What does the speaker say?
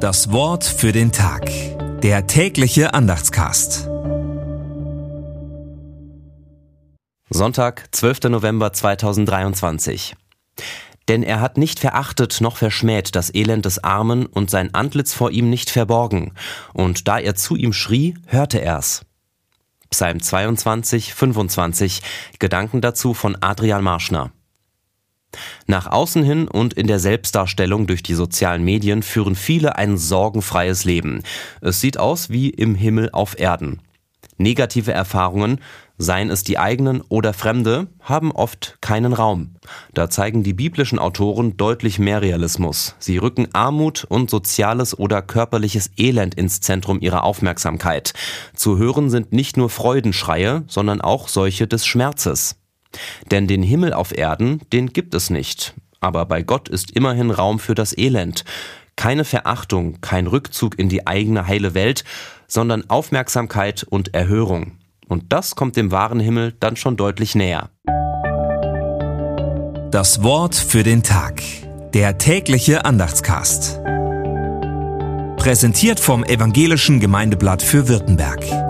Das Wort für den Tag. Der tägliche Andachtscast. Sonntag, 12. November 2023. Denn er hat nicht verachtet noch verschmäht das Elend des Armen und sein Antlitz vor ihm nicht verborgen. Und da er zu ihm schrie, hörte er's. Psalm 22, 25. Gedanken dazu von Adrian Marschner. Nach außen hin und in der Selbstdarstellung durch die sozialen Medien führen viele ein sorgenfreies Leben. Es sieht aus wie im Himmel auf Erden. Negative Erfahrungen, seien es die eigenen oder fremde, haben oft keinen Raum. Da zeigen die biblischen Autoren deutlich mehr Realismus. Sie rücken Armut und soziales oder körperliches Elend ins Zentrum ihrer Aufmerksamkeit. Zu hören sind nicht nur Freudenschreie, sondern auch solche des Schmerzes. Denn den Himmel auf Erden, den gibt es nicht. Aber bei Gott ist immerhin Raum für das Elend. Keine Verachtung, kein Rückzug in die eigene heile Welt, sondern Aufmerksamkeit und Erhörung. Und das kommt dem wahren Himmel dann schon deutlich näher. Das Wort für den Tag. Der tägliche Andachtscast. Präsentiert vom Evangelischen Gemeindeblatt für Württemberg.